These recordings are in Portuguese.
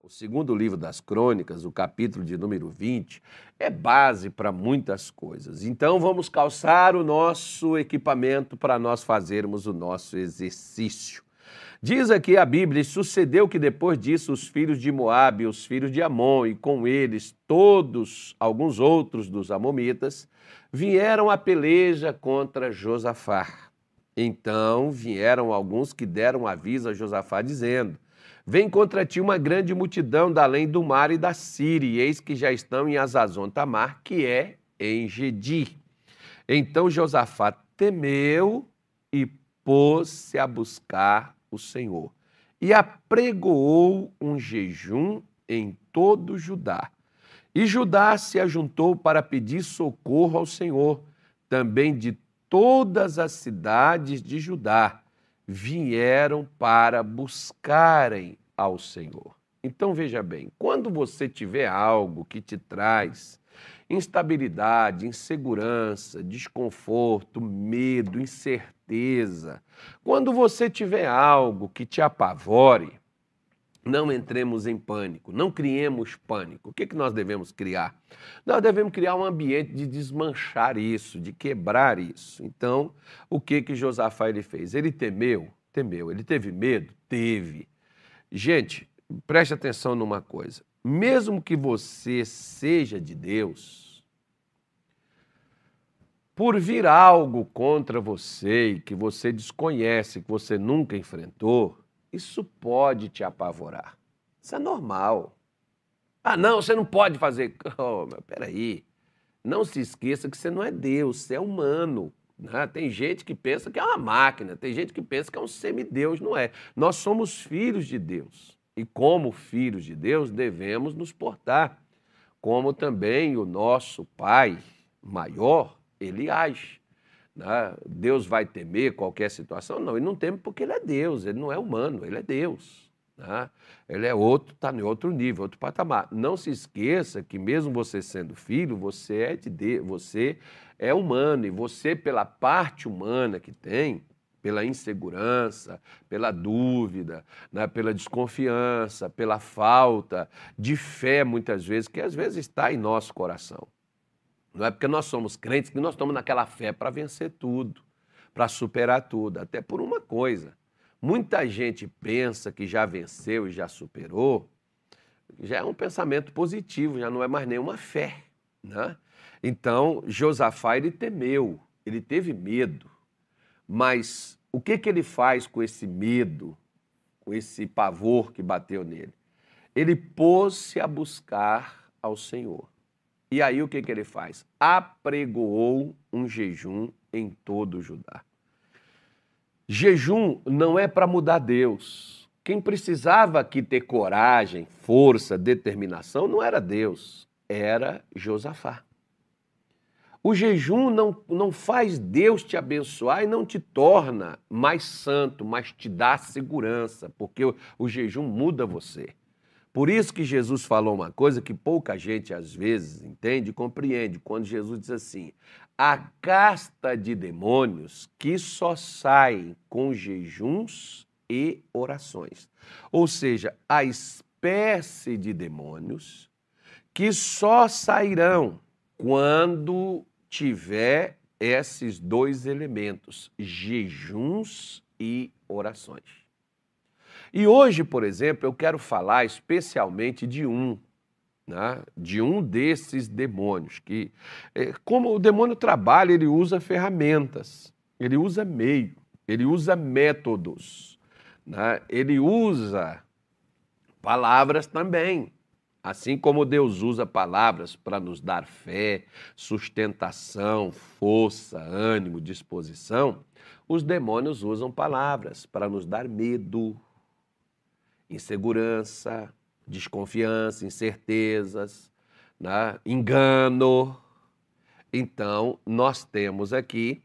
O segundo livro das Crônicas, o capítulo de número 20, é base para muitas coisas. Então vamos calçar o nosso equipamento para nós fazermos o nosso exercício. Diz aqui a Bíblia: sucedeu que depois disso os filhos de Moabe, os filhos de Amon e com eles todos alguns outros dos amomitas vieram a peleja contra Josafá. Então vieram alguns que deram aviso a Josafá dizendo: Vem contra ti uma grande multidão da além do mar e da Síria, e eis que já estão em Azazon Tamar, que é em Gedi. Então Josafá temeu e pôs-se a buscar o Senhor. E apregoou um jejum em todo Judá. E Judá se ajuntou para pedir socorro ao Senhor, também de todas as cidades de Judá vieram para buscarem ao Senhor. Então veja bem, quando você tiver algo que te traz instabilidade, insegurança, desconforto, medo, incerteza, quando você tiver algo que te apavore, não entremos em pânico, não criemos pânico. O que, que nós devemos criar? Nós devemos criar um ambiente de desmanchar isso, de quebrar isso. Então, o que que Josafá ele fez? Ele temeu? Temeu. Ele teve medo? Teve. Gente, preste atenção numa coisa. Mesmo que você seja de Deus, por vir algo contra você que você desconhece, que você nunca enfrentou, isso pode te apavorar. Isso é normal. Ah, não, você não pode fazer. Oh, peraí. Não se esqueça que você não é Deus, você é humano. Né? Tem gente que pensa que é uma máquina, tem gente que pensa que é um semideus, não é. Nós somos filhos de Deus. E como filhos de Deus, devemos nos portar. Como também o nosso Pai maior, ele age. Né? Deus vai temer qualquer situação? Não, ele não teme porque ele é Deus, ele não é humano, ele é Deus. Né? Ele é outro, está em outro nível, outro patamar. Não se esqueça que mesmo você sendo filho, você é de Deus, você é humano e você pela parte humana que tem, pela insegurança, pela dúvida, né? pela desconfiança, pela falta de fé muitas vezes que às vezes está em nosso coração. Não é porque nós somos crentes que nós estamos naquela fé para vencer tudo, para superar tudo. Até por uma coisa. Muita gente pensa que já venceu e já superou, já é um pensamento positivo, já não é mais nenhuma fé. Né? Então, Josafá, ele temeu, ele teve medo. Mas o que, que ele faz com esse medo, com esse pavor que bateu nele? Ele pôs-se a buscar ao Senhor. E aí o que, que ele faz? Apregoou um jejum em todo o Judá. Jejum não é para mudar Deus. Quem precisava aqui ter coragem, força, determinação não era Deus, era Josafá. O jejum não, não faz Deus te abençoar e não te torna mais santo, mas te dá segurança, porque o, o jejum muda você. Por isso que Jesus falou uma coisa que pouca gente às vezes entende e compreende, quando Jesus diz assim: a casta de demônios que só saem com jejuns e orações. Ou seja, a espécie de demônios que só sairão quando tiver esses dois elementos, jejuns e orações. E hoje, por exemplo, eu quero falar especialmente de um, né? de um desses demônios, que, é, como o demônio trabalha, ele usa ferramentas, ele usa meio, ele usa métodos, né? ele usa palavras também. Assim como Deus usa palavras para nos dar fé, sustentação, força, ânimo, disposição, os demônios usam palavras para nos dar medo, insegurança, desconfiança, incertezas, né? engano. Então, nós temos aqui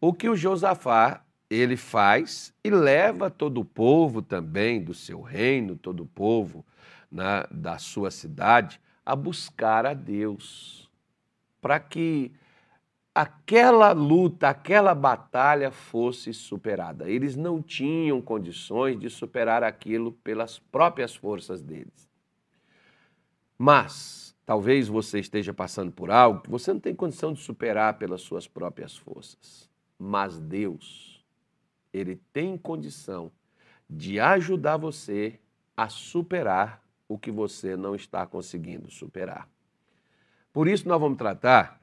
o que o Josafá ele faz e leva todo o povo também do seu reino, todo o povo né, da sua cidade, a buscar a Deus, para que aquela luta, aquela batalha fosse superada. Eles não tinham condições de superar aquilo pelas próprias forças deles. Mas talvez você esteja passando por algo que você não tem condição de superar pelas suas próprias forças. Mas Deus, Ele tem condição de ajudar você a superar o que você não está conseguindo superar. Por isso nós vamos tratar,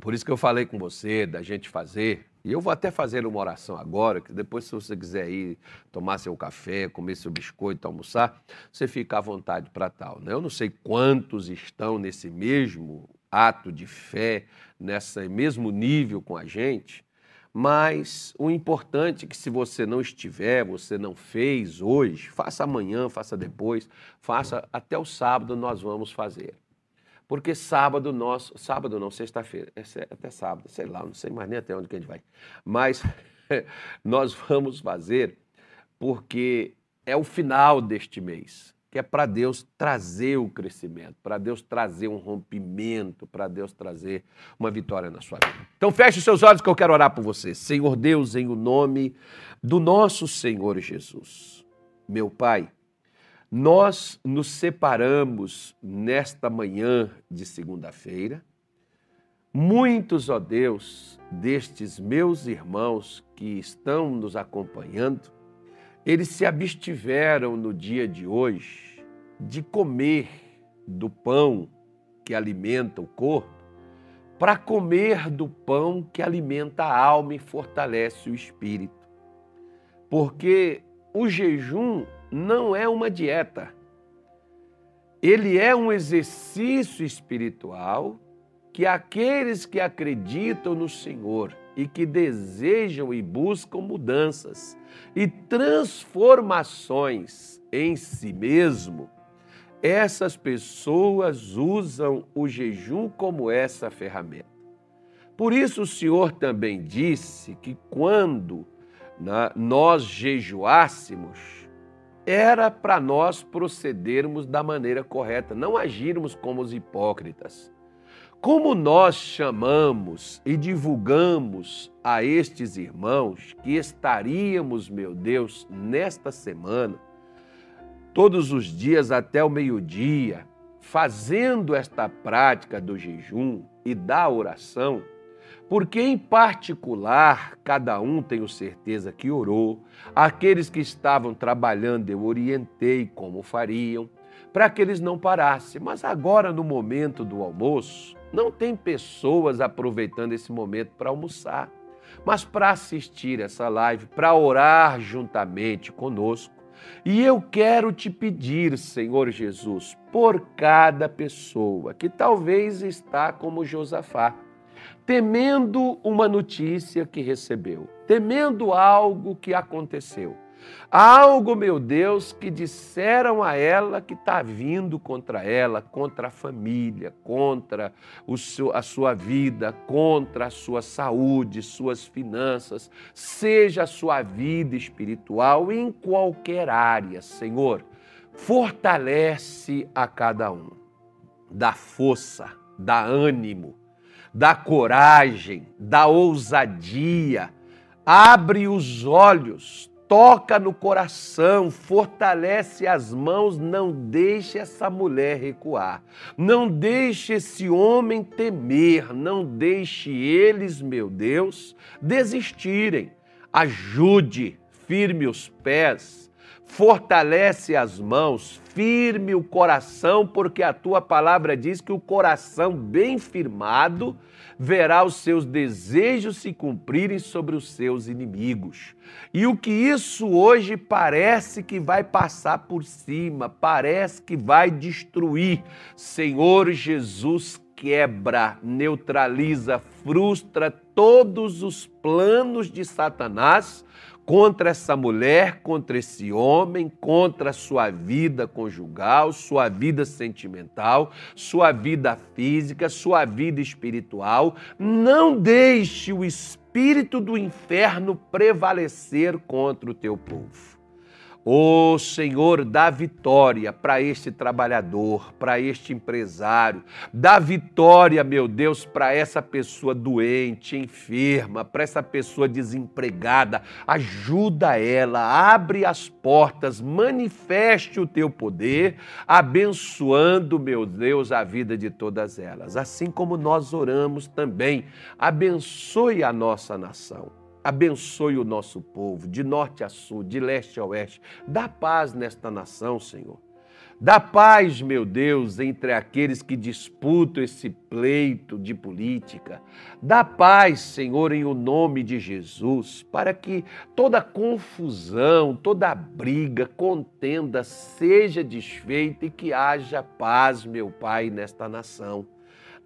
por isso que eu falei com você da gente fazer, e eu vou até fazer uma oração agora, que depois se você quiser ir tomar seu café, comer seu biscoito, almoçar, você fica à vontade para tal. Né? Eu não sei quantos estão nesse mesmo ato de fé, nesse mesmo nível com a gente, mas o importante é que se você não estiver, você não fez hoje, faça amanhã, faça depois, faça até o sábado nós vamos fazer. Porque sábado nós, sábado não, sexta-feira, é até sábado, sei lá, não sei mais nem até onde que a gente vai. Mas nós vamos fazer porque é o final deste mês, que é para Deus trazer o crescimento, para Deus trazer um rompimento, para Deus trazer uma vitória na sua vida. Então feche os seus olhos que eu quero orar por você. Senhor Deus, em o nome do nosso Senhor Jesus. Meu Pai, nós nos separamos nesta manhã de segunda-feira. Muitos, ó Deus, destes meus irmãos que estão nos acompanhando, eles se abstiveram no dia de hoje de comer do pão que alimenta o corpo, para comer do pão que alimenta a alma e fortalece o espírito. Porque o jejum não é uma dieta. Ele é um exercício espiritual que aqueles que acreditam no Senhor e que desejam e buscam mudanças e transformações em si mesmo, essas pessoas usam o jejum como essa ferramenta. Por isso o Senhor também disse que quando né, nós jejuássemos, era para nós procedermos da maneira correta, não agirmos como os hipócritas. Como nós chamamos e divulgamos a estes irmãos que estaríamos, meu Deus, nesta semana, todos os dias até o meio-dia, fazendo esta prática do jejum e da oração, porque em particular cada um tenho certeza que orou. Aqueles que estavam trabalhando eu orientei como fariam, para que eles não parassem. Mas agora no momento do almoço, não tem pessoas aproveitando esse momento para almoçar, mas para assistir essa live, para orar juntamente conosco. E eu quero te pedir, Senhor Jesus, por cada pessoa que talvez está como Josafá, temendo uma notícia que recebeu, temendo algo que aconteceu. Algo, meu Deus, que disseram a ela que está vindo contra ela, contra a família, contra seu, a sua vida, contra a sua saúde, suas finanças, seja a sua vida espiritual em qualquer área, Senhor. Fortalece a cada um, dá força, dá ânimo, da coragem, da ousadia. Abre os olhos, toca no coração, fortalece as mãos, não deixe essa mulher recuar. Não deixe esse homem temer, não deixe eles, meu Deus, desistirem. Ajude, firme os pés fortalece as mãos, firme o coração, porque a tua palavra diz que o coração bem firmado verá os seus desejos se cumprirem sobre os seus inimigos. E o que isso hoje parece que vai passar por cima, parece que vai destruir. Senhor Jesus, quebra, neutraliza, frustra todos os planos de Satanás contra essa mulher, contra esse homem, contra a sua vida conjugal, sua vida sentimental, sua vida física, sua vida espiritual. Não deixe o espírito do inferno prevalecer contra o teu povo. Oh, Senhor, dá vitória para este trabalhador, para este empresário. Dá vitória, meu Deus, para essa pessoa doente, enferma, para essa pessoa desempregada. Ajuda ela, abre as portas, manifeste o teu poder, abençoando, meu Deus, a vida de todas elas. Assim como nós oramos também, abençoe a nossa nação. Abençoe o nosso povo, de norte a sul, de leste a oeste. Dá paz nesta nação, Senhor. Dá paz, meu Deus, entre aqueles que disputam esse pleito de política. Dá paz, Senhor, em o nome de Jesus, para que toda confusão, toda briga, contenda seja desfeita e que haja paz, meu Pai, nesta nação.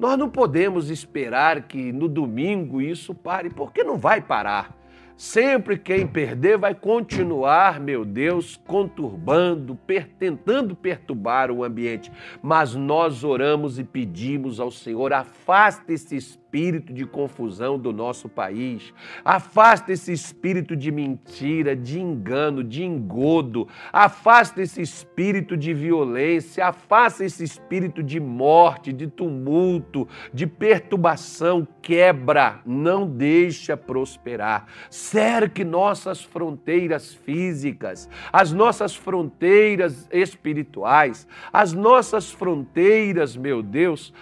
Nós não podemos esperar que no domingo isso pare, porque não vai parar. Sempre quem perder vai continuar, meu Deus, conturbando, per, tentando perturbar o ambiente. Mas nós oramos e pedimos ao Senhor: afasta esse espírito espírito de confusão do nosso país. Afasta esse espírito de mentira, de engano, de engodo. Afasta esse espírito de violência. Afasta esse espírito de morte, de tumulto, de perturbação. Quebra, não deixa prosperar. Cerque nossas fronteiras físicas, as nossas fronteiras espirituais, as nossas fronteiras, meu Deus,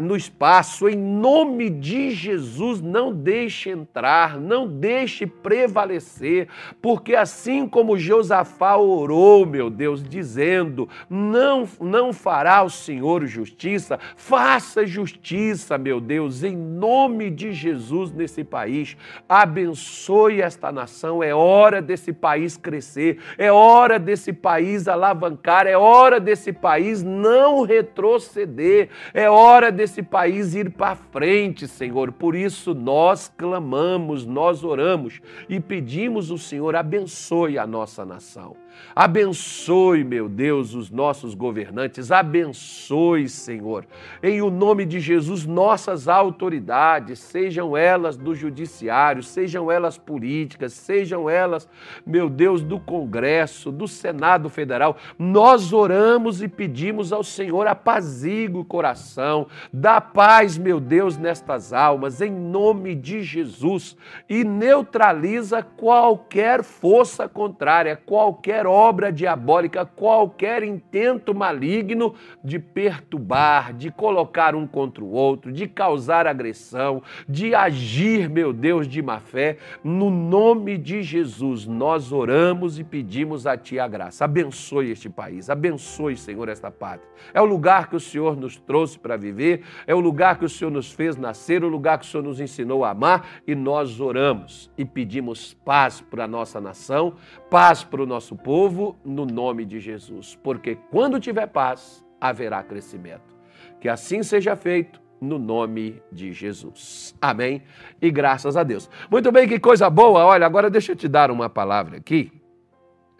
no espaço, em nome nome de Jesus, não deixe entrar, não deixe prevalecer, porque assim como Josafá orou, meu Deus, dizendo: não, não fará o Senhor justiça, faça justiça, meu Deus, em nome de Jesus nesse país. Abençoe esta nação, é hora desse país crescer, é hora desse país alavancar, é hora desse país não retroceder, é hora desse país ir para frente Senhor. Por isso nós clamamos, nós oramos e pedimos o Senhor abençoe a nossa nação. Abençoe, meu Deus, os nossos governantes, abençoe, Senhor, em o nome de Jesus, nossas autoridades, sejam elas do judiciário, sejam elas políticas, sejam elas, meu Deus, do Congresso, do Senado Federal. Nós oramos e pedimos ao Senhor apazigue o coração, dá paz, meu Deus, nestas almas, em nome de Jesus, e neutraliza qualquer força contrária, qualquer obra diabólica, qualquer intento maligno de perturbar, de colocar um contra o outro, de causar agressão, de agir, meu Deus, de má fé. No nome de Jesus, nós oramos e pedimos a Ti a graça. Abençoe este país, abençoe, Senhor, esta pátria. É o lugar que o Senhor nos trouxe para viver, é o lugar que o Senhor nos fez nascer, o lugar que o Senhor nos ensinou a amar e nós oramos e pedimos paz para a nossa nação, paz para o nosso povo no nome de Jesus, porque quando tiver paz, haverá crescimento. Que assim seja feito no nome de Jesus. Amém. E graças a Deus. Muito bem, que coisa boa. Olha, agora deixa eu te dar uma palavra aqui,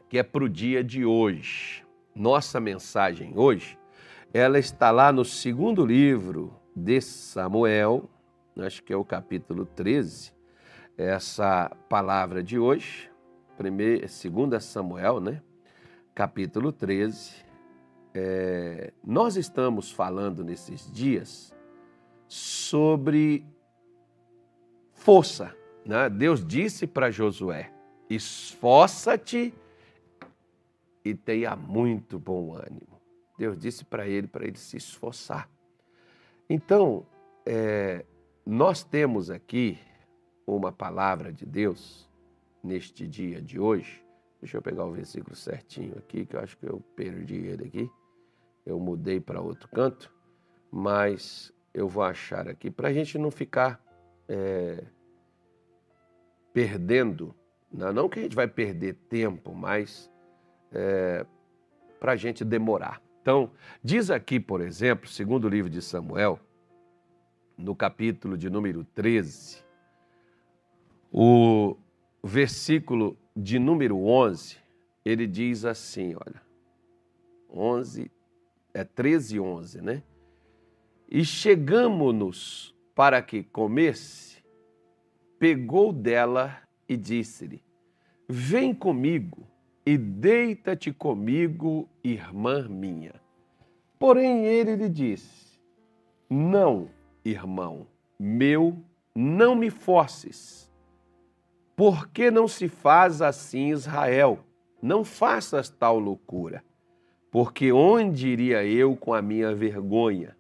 que é para o dia de hoje. Nossa mensagem hoje, ela está lá no segundo livro de Samuel, acho que é o capítulo 13, essa palavra de hoje primeira, segunda Samuel, né? capítulo 13. É, nós estamos falando nesses dias sobre força. Né? Deus disse para Josué: esforça-te e tenha muito bom ânimo. Deus disse para ele para ele se esforçar. Então, é, nós temos aqui uma palavra de Deus neste dia de hoje. Deixa eu pegar o versículo certinho aqui, que eu acho que eu perdi ele aqui. Eu mudei para outro canto, mas eu vou achar aqui para a gente não ficar é, perdendo. Não, não que a gente vai perder tempo, mas é, para a gente demorar. Então, diz aqui, por exemplo, segundo o livro de Samuel, no capítulo de número 13, o, versículo de número 11, ele diz assim, olha, 11, é 13 11, né? E chegamo-nos para que comesse, pegou dela e disse-lhe, vem comigo e deita-te comigo, irmã minha. Porém ele lhe disse: Não, irmão meu, não me forces. Por que não se faz assim Israel? Não faças tal loucura. Porque onde iria eu com a minha vergonha?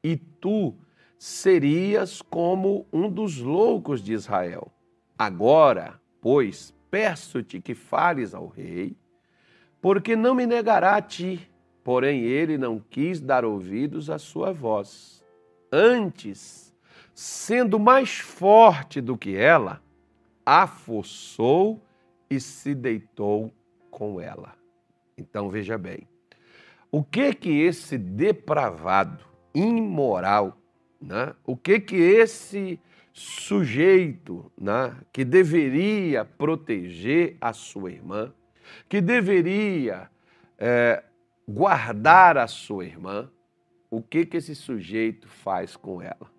E tu serias como um dos loucos de Israel. Agora, pois, peço-te que fales ao rei, porque não me negará a ti. Porém, ele não quis dar ouvidos à sua voz. Antes, sendo mais forte do que ela, afossou e se deitou com ela. Então veja bem, o que que esse depravado, imoral, né? o que que esse sujeito né? que deveria proteger a sua irmã, que deveria é, guardar a sua irmã, o que que esse sujeito faz com ela?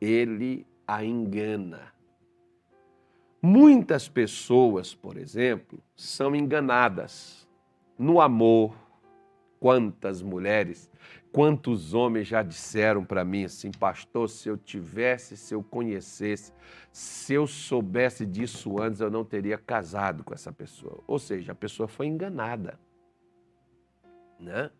Ele a engana. Muitas pessoas, por exemplo, são enganadas no amor. Quantas mulheres, quantos homens já disseram para mim assim, pastor, se eu tivesse, se eu conhecesse, se eu soubesse disso antes, eu não teria casado com essa pessoa. Ou seja, a pessoa foi enganada. Né?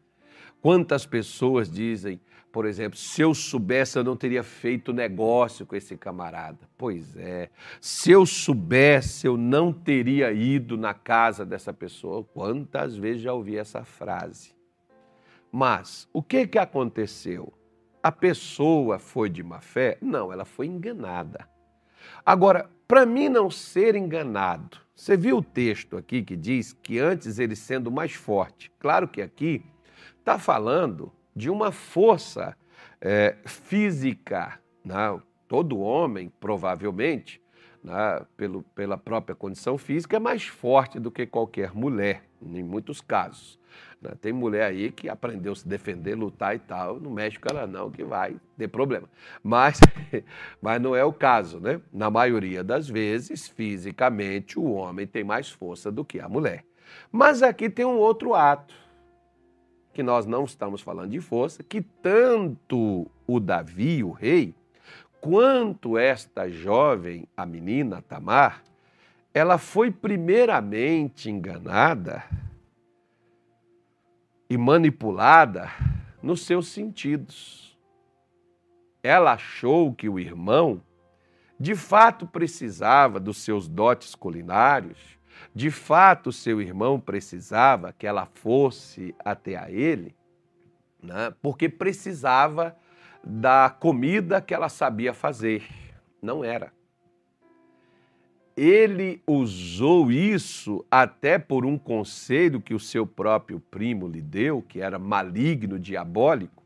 Quantas pessoas dizem, por exemplo, se eu soubesse, eu não teria feito negócio com esse camarada. Pois é, se eu soubesse, eu não teria ido na casa dessa pessoa. Quantas vezes já ouvi essa frase? Mas o que, que aconteceu? A pessoa foi de má fé? Não, ela foi enganada. Agora, para mim não ser enganado, você viu o texto aqui que diz que antes ele sendo mais forte. Claro que aqui está falando de uma força é, física. Né? Todo homem, provavelmente, né, pelo, pela própria condição física, é mais forte do que qualquer mulher, em muitos casos. Né? Tem mulher aí que aprendeu a se defender, lutar e tal, no México ela não, que vai ter problema. Mas, mas não é o caso, né? Na maioria das vezes, fisicamente, o homem tem mais força do que a mulher. Mas aqui tem um outro ato que nós não estamos falando de força, que tanto o Davi, o rei, quanto esta jovem, a menina Tamar, ela foi primeiramente enganada e manipulada nos seus sentidos. Ela achou que o irmão de fato precisava dos seus dotes culinários, de fato seu irmão precisava que ela fosse até a ele, né? porque precisava da comida que ela sabia fazer. Não era. Ele usou isso até por um conselho que o seu próprio primo lhe deu, que era maligno, diabólico,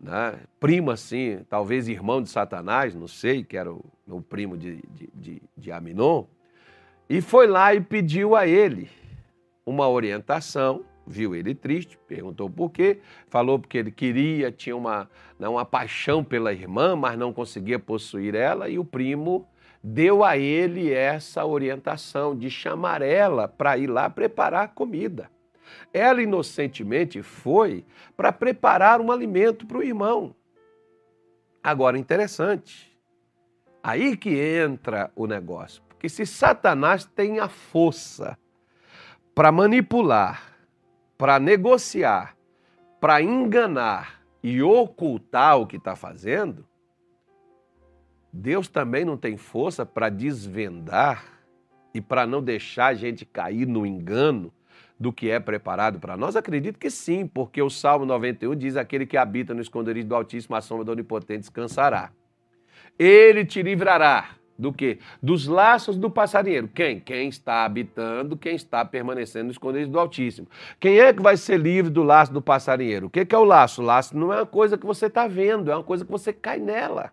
né? primo assim, talvez irmão de Satanás, não sei, que era o, o primo de, de, de, de Aminon, e foi lá e pediu a ele uma orientação, viu ele triste, perguntou por quê, falou porque ele queria, tinha uma, né, uma paixão pela irmã, mas não conseguia possuir ela, e o primo deu a ele essa orientação de chamar ela para ir lá preparar comida. Ela inocentemente foi para preparar um alimento para o irmão. Agora, interessante, aí que entra o negócio que se Satanás tem a força para manipular, para negociar, para enganar e ocultar o que está fazendo, Deus também não tem força para desvendar e para não deixar a gente cair no engano do que é preparado para nós? Acredito que sim, porque o Salmo 91 diz: aquele que habita no esconderijo do Altíssimo, a sombra do Onipotente descansará. Ele te livrará do que? Dos laços do passarinheiro. Quem? Quem está habitando, quem está permanecendo no esconderijo do Altíssimo. Quem é que vai ser livre do laço do passarinheiro? O que é o laço? O laço não é uma coisa que você está vendo, é uma coisa que você cai nela.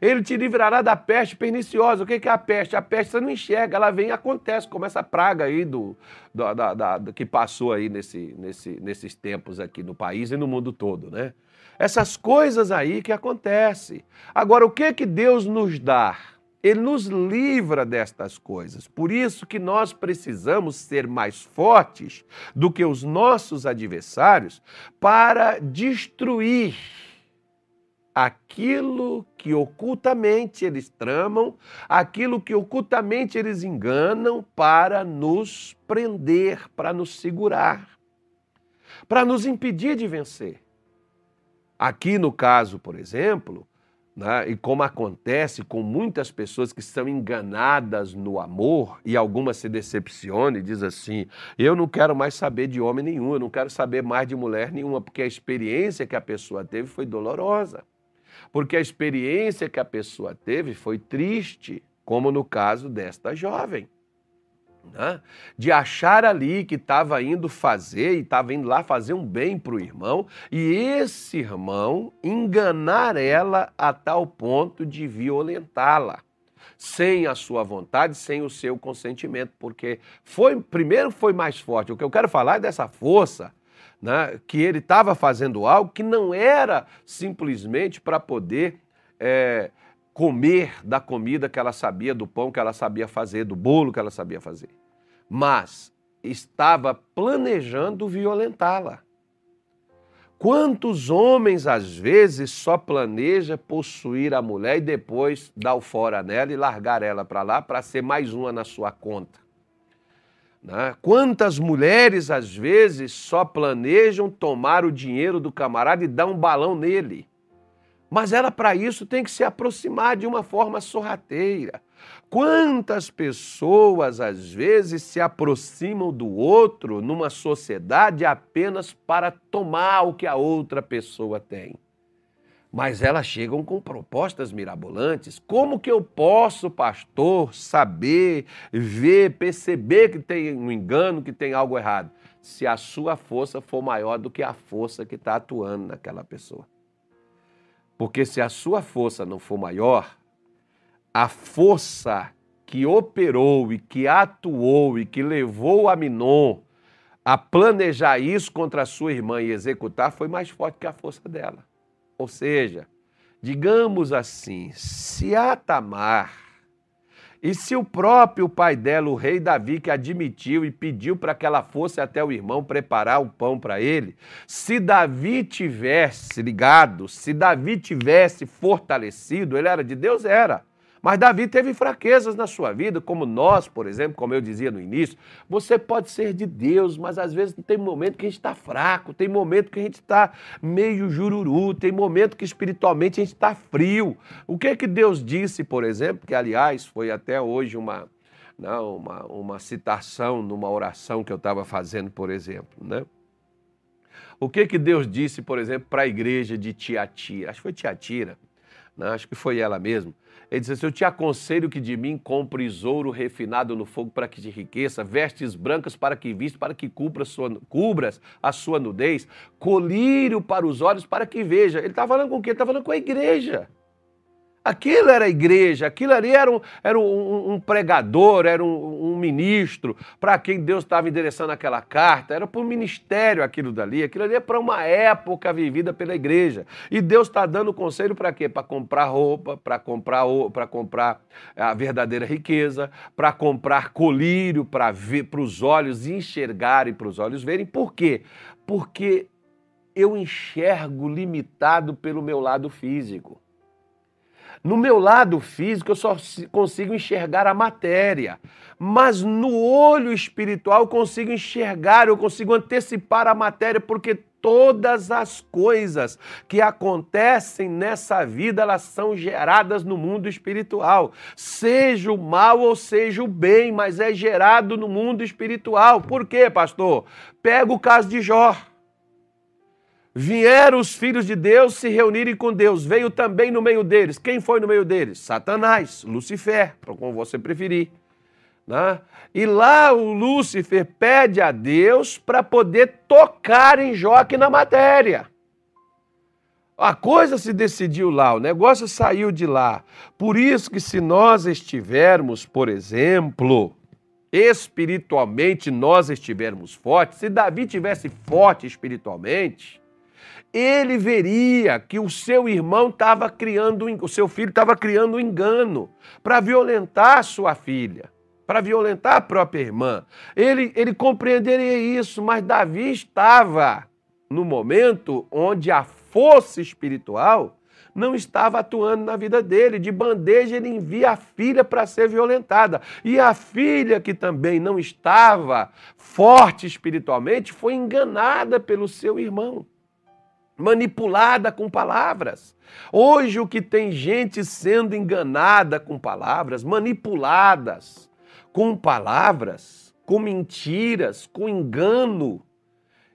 Ele te livrará da peste perniciosa. O que é a peste? A peste você não enxerga, ela vem e acontece, como essa praga aí do, do da, da, que passou aí nesse, nesse, nesses tempos aqui no país e no mundo todo, né? Essas coisas aí que acontecem. Agora, o que que Deus nos dá? Ele nos livra destas coisas. Por isso que nós precisamos ser mais fortes do que os nossos adversários para destruir aquilo que ocultamente eles tramam, aquilo que ocultamente eles enganam para nos prender, para nos segurar, para nos impedir de vencer. Aqui no caso, por exemplo, né, e como acontece com muitas pessoas que são enganadas no amor e algumas se decepcionam e diz assim: eu não quero mais saber de homem nenhum, eu não quero saber mais de mulher nenhuma, porque a experiência que a pessoa teve foi dolorosa porque a experiência que a pessoa teve foi triste, como no caso desta jovem. Né? De achar ali que estava indo fazer e estava indo lá fazer um bem para o irmão, e esse irmão enganar ela a tal ponto de violentá-la sem a sua vontade, sem o seu consentimento, porque foi primeiro foi mais forte. O que eu quero falar é dessa força né, que ele estava fazendo algo que não era simplesmente para poder é, comer da comida que ela sabia, do pão que ela sabia fazer, do bolo que ela sabia fazer, mas estava planejando violentá-la. Quantos homens, às vezes, só planeja possuir a mulher e depois dar o fora nela e largar ela para lá para ser mais uma na sua conta? Né? Quantas mulheres, às vezes, só planejam tomar o dinheiro do camarada e dar um balão nele? Mas ela, para isso, tem que se aproximar de uma forma sorrateira. Quantas pessoas, às vezes, se aproximam do outro numa sociedade apenas para tomar o que a outra pessoa tem? mas elas chegam com propostas mirabolantes. Como que eu posso, pastor, saber, ver, perceber que tem um engano, que tem algo errado? Se a sua força for maior do que a força que está atuando naquela pessoa. Porque se a sua força não for maior, a força que operou e que atuou e que levou a Minon a planejar isso contra a sua irmã e executar foi mais forte que a força dela. Ou seja, digamos assim, se a Tamar e se o próprio pai dela, o rei Davi, que admitiu e pediu para que ela fosse até o irmão preparar o pão para ele, se Davi tivesse ligado, se Davi tivesse fortalecido, ele era de Deus? Era. Mas Davi teve fraquezas na sua vida, como nós, por exemplo, como eu dizia no início. Você pode ser de Deus, mas às vezes tem momento que a gente está fraco, tem momento que a gente está meio jururu, tem momento que espiritualmente a gente está frio. O que é que Deus disse, por exemplo, que aliás foi até hoje uma, não, uma, uma citação numa oração que eu estava fazendo, por exemplo, né? O que que Deus disse, por exemplo, para a igreja de Tiatira? Acho que foi Tiatira, né? acho que foi ela mesmo ele disse assim: Eu te aconselho que de mim compres ouro refinado no fogo para que te enriqueça, vestes brancas para que viste, para que cubras, sua, cubras a sua nudez, colírio para os olhos para que veja. Ele está falando com quem? Ele está falando com a igreja. Aquilo era a igreja, aquilo ali era um, era um, um pregador, era um, um ministro para quem Deus estava endereçando aquela carta, era para o ministério aquilo dali, aquilo ali é para uma época vivida pela igreja. E Deus está dando conselho para quê? Para comprar roupa, para comprar, para comprar a verdadeira riqueza, para comprar colírio para os olhos enxergarem, para os olhos verem. Por quê? Porque eu enxergo limitado pelo meu lado físico. No meu lado físico, eu só consigo enxergar a matéria, mas no olho espiritual eu consigo enxergar, eu consigo antecipar a matéria, porque todas as coisas que acontecem nessa vida, elas são geradas no mundo espiritual. Seja o mal ou seja o bem, mas é gerado no mundo espiritual. Por quê, pastor? Pega o caso de Jó. Vieram os filhos de Deus se reunirem com Deus. Veio também no meio deles. Quem foi no meio deles? Satanás, Lucifer, como você preferir. Né? E lá o Lúcifer pede a Deus para poder tocar em Jó aqui na matéria. A coisa se decidiu lá, o negócio saiu de lá. Por isso que se nós estivermos, por exemplo, espiritualmente nós estivermos fortes, se Davi tivesse forte espiritualmente, ele veria que o seu irmão estava criando, o seu filho estava criando um engano para violentar sua filha, para violentar a própria irmã. Ele, ele compreenderia isso, mas Davi estava no momento onde a força espiritual não estava atuando na vida dele. De bandeja, ele envia a filha para ser violentada. E a filha, que também não estava forte espiritualmente, foi enganada pelo seu irmão manipulada com palavras. Hoje, o que tem gente sendo enganada com palavras, manipuladas com palavras, com mentiras, com engano,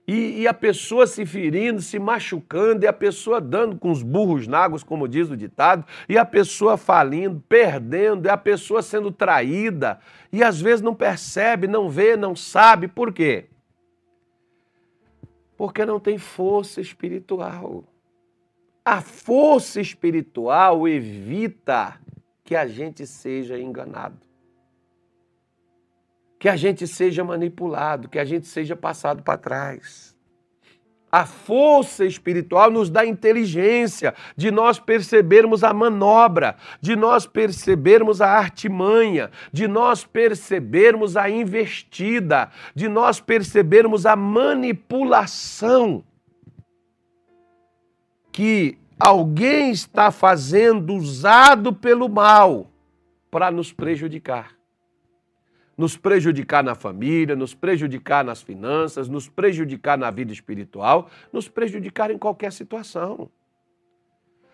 e, e, a pessoa se ferindo, se machucando, e a pessoa dando com os burros na água, como diz o ditado, e a pessoa falindo, perdendo, e a pessoa sendo traída, e às vezes não percebe, não vê, não sabe. Por quê? Porque não tem força espiritual. A força espiritual evita que a gente seja enganado, que a gente seja manipulado, que a gente seja passado para trás. A força espiritual nos dá inteligência de nós percebermos a manobra, de nós percebermos a artimanha, de nós percebermos a investida, de nós percebermos a manipulação que alguém está fazendo usado pelo mal para nos prejudicar nos prejudicar na família, nos prejudicar nas finanças, nos prejudicar na vida espiritual, nos prejudicar em qualquer situação.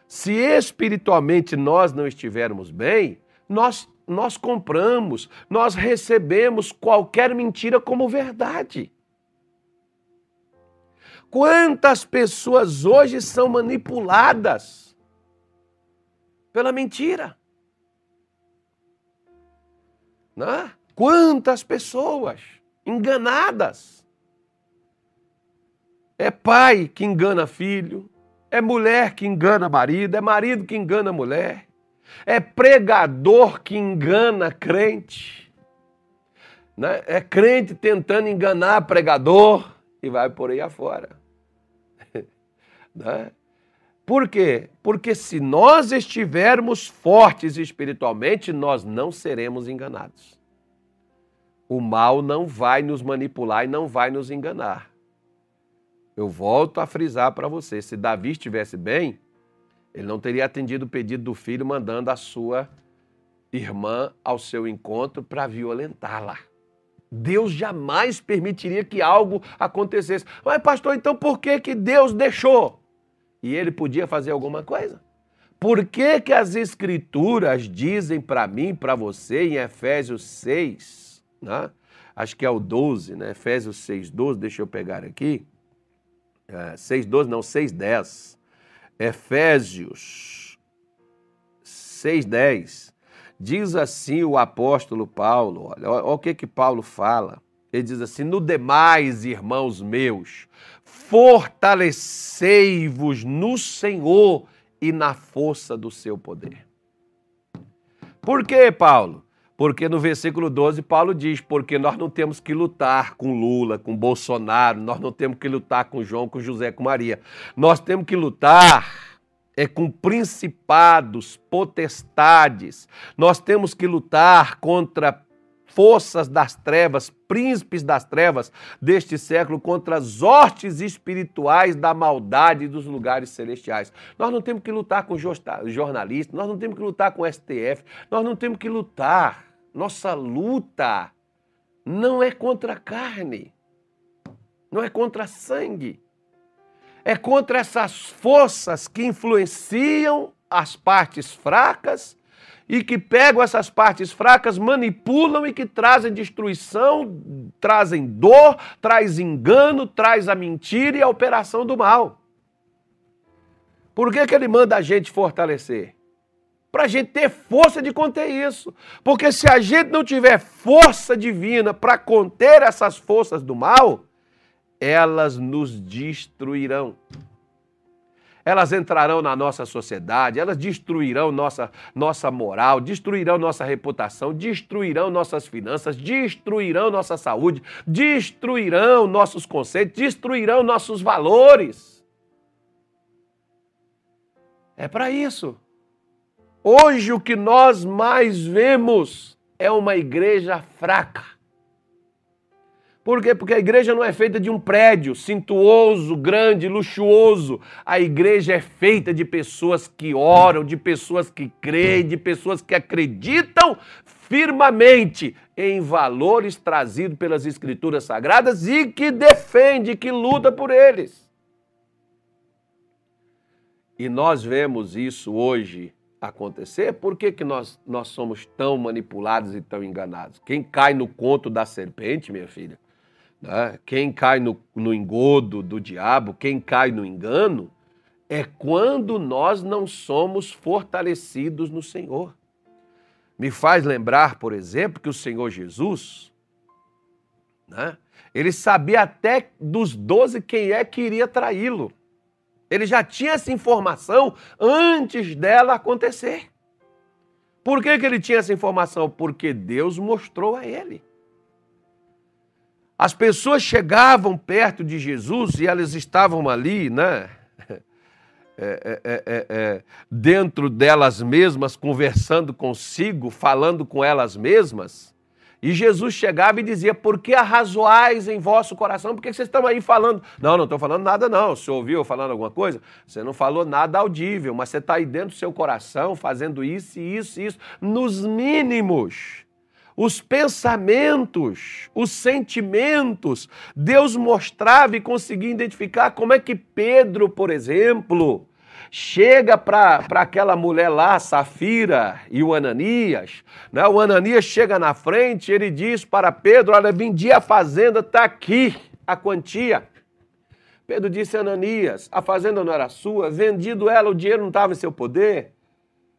Se espiritualmente nós não estivermos bem, nós, nós compramos, nós recebemos qualquer mentira como verdade. Quantas pessoas hoje são manipuladas pela mentira? Não é? Quantas pessoas enganadas. É pai que engana filho, é mulher que engana marido, é marido que engana mulher, é pregador que engana crente, né? é crente tentando enganar pregador e vai por aí afora. né? Por quê? Porque se nós estivermos fortes espiritualmente, nós não seremos enganados. O mal não vai nos manipular e não vai nos enganar. Eu volto a frisar para você: se Davi estivesse bem, ele não teria atendido o pedido do filho mandando a sua irmã ao seu encontro para violentá-la. Deus jamais permitiria que algo acontecesse. Mas, pastor, então por que, que Deus deixou? E ele podia fazer alguma coisa? Por que, que as Escrituras dizem para mim, para você, em Efésios 6, né? acho que é o 12, né? Efésios 6, 12, deixa eu pegar aqui. É, 6, 12, não, 6, 10. Efésios 6, 10. Diz assim o apóstolo Paulo, olha, olha o que que Paulo fala. Ele diz assim: No demais, irmãos meus, fortalecei-vos no Senhor e na força do seu poder. Por quê, Paulo? Porque no versículo 12, Paulo diz: porque nós não temos que lutar com Lula, com Bolsonaro, nós não temos que lutar com João, com José, com Maria. Nós temos que lutar é com principados, potestades. Nós temos que lutar contra forças das trevas, príncipes das trevas deste século, contra as hortes espirituais da maldade dos lugares celestiais. Nós não temos que lutar com jornalistas, nós não temos que lutar com STF, nós não temos que lutar nossa luta não é contra a carne, não é contra sangue, é contra essas forças que influenciam as partes fracas e que pegam essas partes fracas, manipulam e que trazem destruição, trazem dor, traz engano, traz a mentira e a operação do mal. Por que, que ele manda a gente fortalecer? Para a gente ter força de conter isso. Porque se a gente não tiver força divina para conter essas forças do mal, elas nos destruirão. Elas entrarão na nossa sociedade, elas destruirão nossa, nossa moral, destruirão nossa reputação, destruirão nossas finanças, destruirão nossa saúde, destruirão nossos conceitos, destruirão nossos valores. É para isso. Hoje o que nós mais vemos é uma igreja fraca. Por quê? Porque a igreja não é feita de um prédio cintuoso, grande, luxuoso. A igreja é feita de pessoas que oram, de pessoas que creem, de pessoas que acreditam firmemente em valores trazidos pelas escrituras sagradas e que defende, que luta por eles. E nós vemos isso hoje acontecer, por que, que nós, nós somos tão manipulados e tão enganados? Quem cai no conto da serpente, minha filha, né? quem cai no, no engodo do diabo, quem cai no engano, é quando nós não somos fortalecidos no Senhor. Me faz lembrar, por exemplo, que o Senhor Jesus, né? ele sabia até dos doze quem é que iria traí-lo. Ele já tinha essa informação antes dela acontecer. Por que, que ele tinha essa informação? Porque Deus mostrou a ele. As pessoas chegavam perto de Jesus e elas estavam ali, né? É, é, é, é, dentro delas mesmas, conversando consigo, falando com elas mesmas. E Jesus chegava e dizia: Por que arrazoais em vosso coração? Por que vocês estão aí falando? Não, não estou falando nada, não. Você ouviu falando alguma coisa? Você não falou nada audível, mas você está aí dentro do seu coração fazendo isso, isso, isso, nos mínimos. Os pensamentos, os sentimentos, Deus mostrava e conseguia identificar como é que Pedro, por exemplo, chega para aquela mulher lá, Safira e o Ananias. Né? O Ananias chega na frente, ele diz para Pedro: Olha, vendi a fazenda, está aqui a quantia. Pedro disse a Ananias: A fazenda não era sua, vendido ela, o dinheiro não estava em seu poder.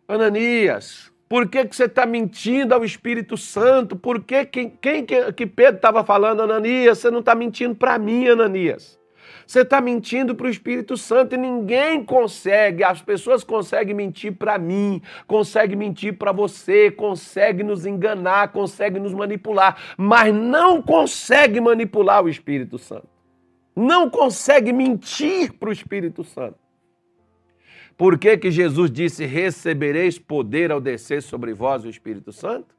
Ananias, por que, que você está mentindo ao Espírito Santo? Por que quem, quem que, que Pedro estava falando, Ananias? Você não está mentindo para mim, Ananias. Você está mentindo para o Espírito Santo e ninguém consegue, as pessoas conseguem mentir para mim, conseguem mentir para você, conseguem nos enganar, conseguem nos manipular, mas não consegue manipular o Espírito Santo. Não consegue mentir para o Espírito Santo. Por que, que Jesus disse: recebereis poder ao descer sobre vós o Espírito Santo?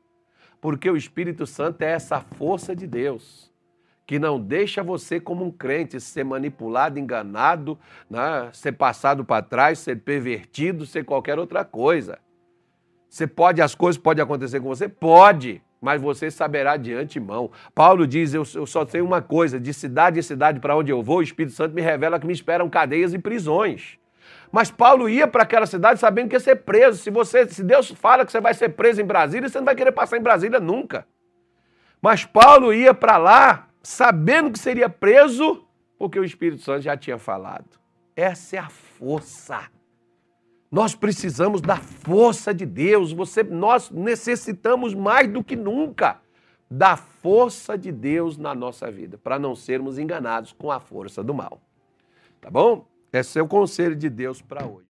Porque o Espírito Santo é essa força de Deus que não deixa você, como um crente, ser manipulado, enganado, né? ser passado para trás, ser pervertido, ser qualquer outra coisa. Você pode, as coisas podem acontecer com você? Pode, mas você saberá de antemão. Paulo diz: eu, eu só sei uma coisa, de cidade em cidade para onde eu vou, o Espírito Santo me revela que me esperam cadeias e prisões. Mas Paulo ia para aquela cidade sabendo que ia ser preso. Se você, se Deus fala que você vai ser preso em Brasília, você não vai querer passar em Brasília nunca. Mas Paulo ia para lá sabendo que seria preso, porque o Espírito Santo já tinha falado. Essa é a força. Nós precisamos da força de Deus. Você, nós necessitamos mais do que nunca da força de Deus na nossa vida, para não sermos enganados com a força do mal. Tá bom? Esse é o conselho de Deus para hoje.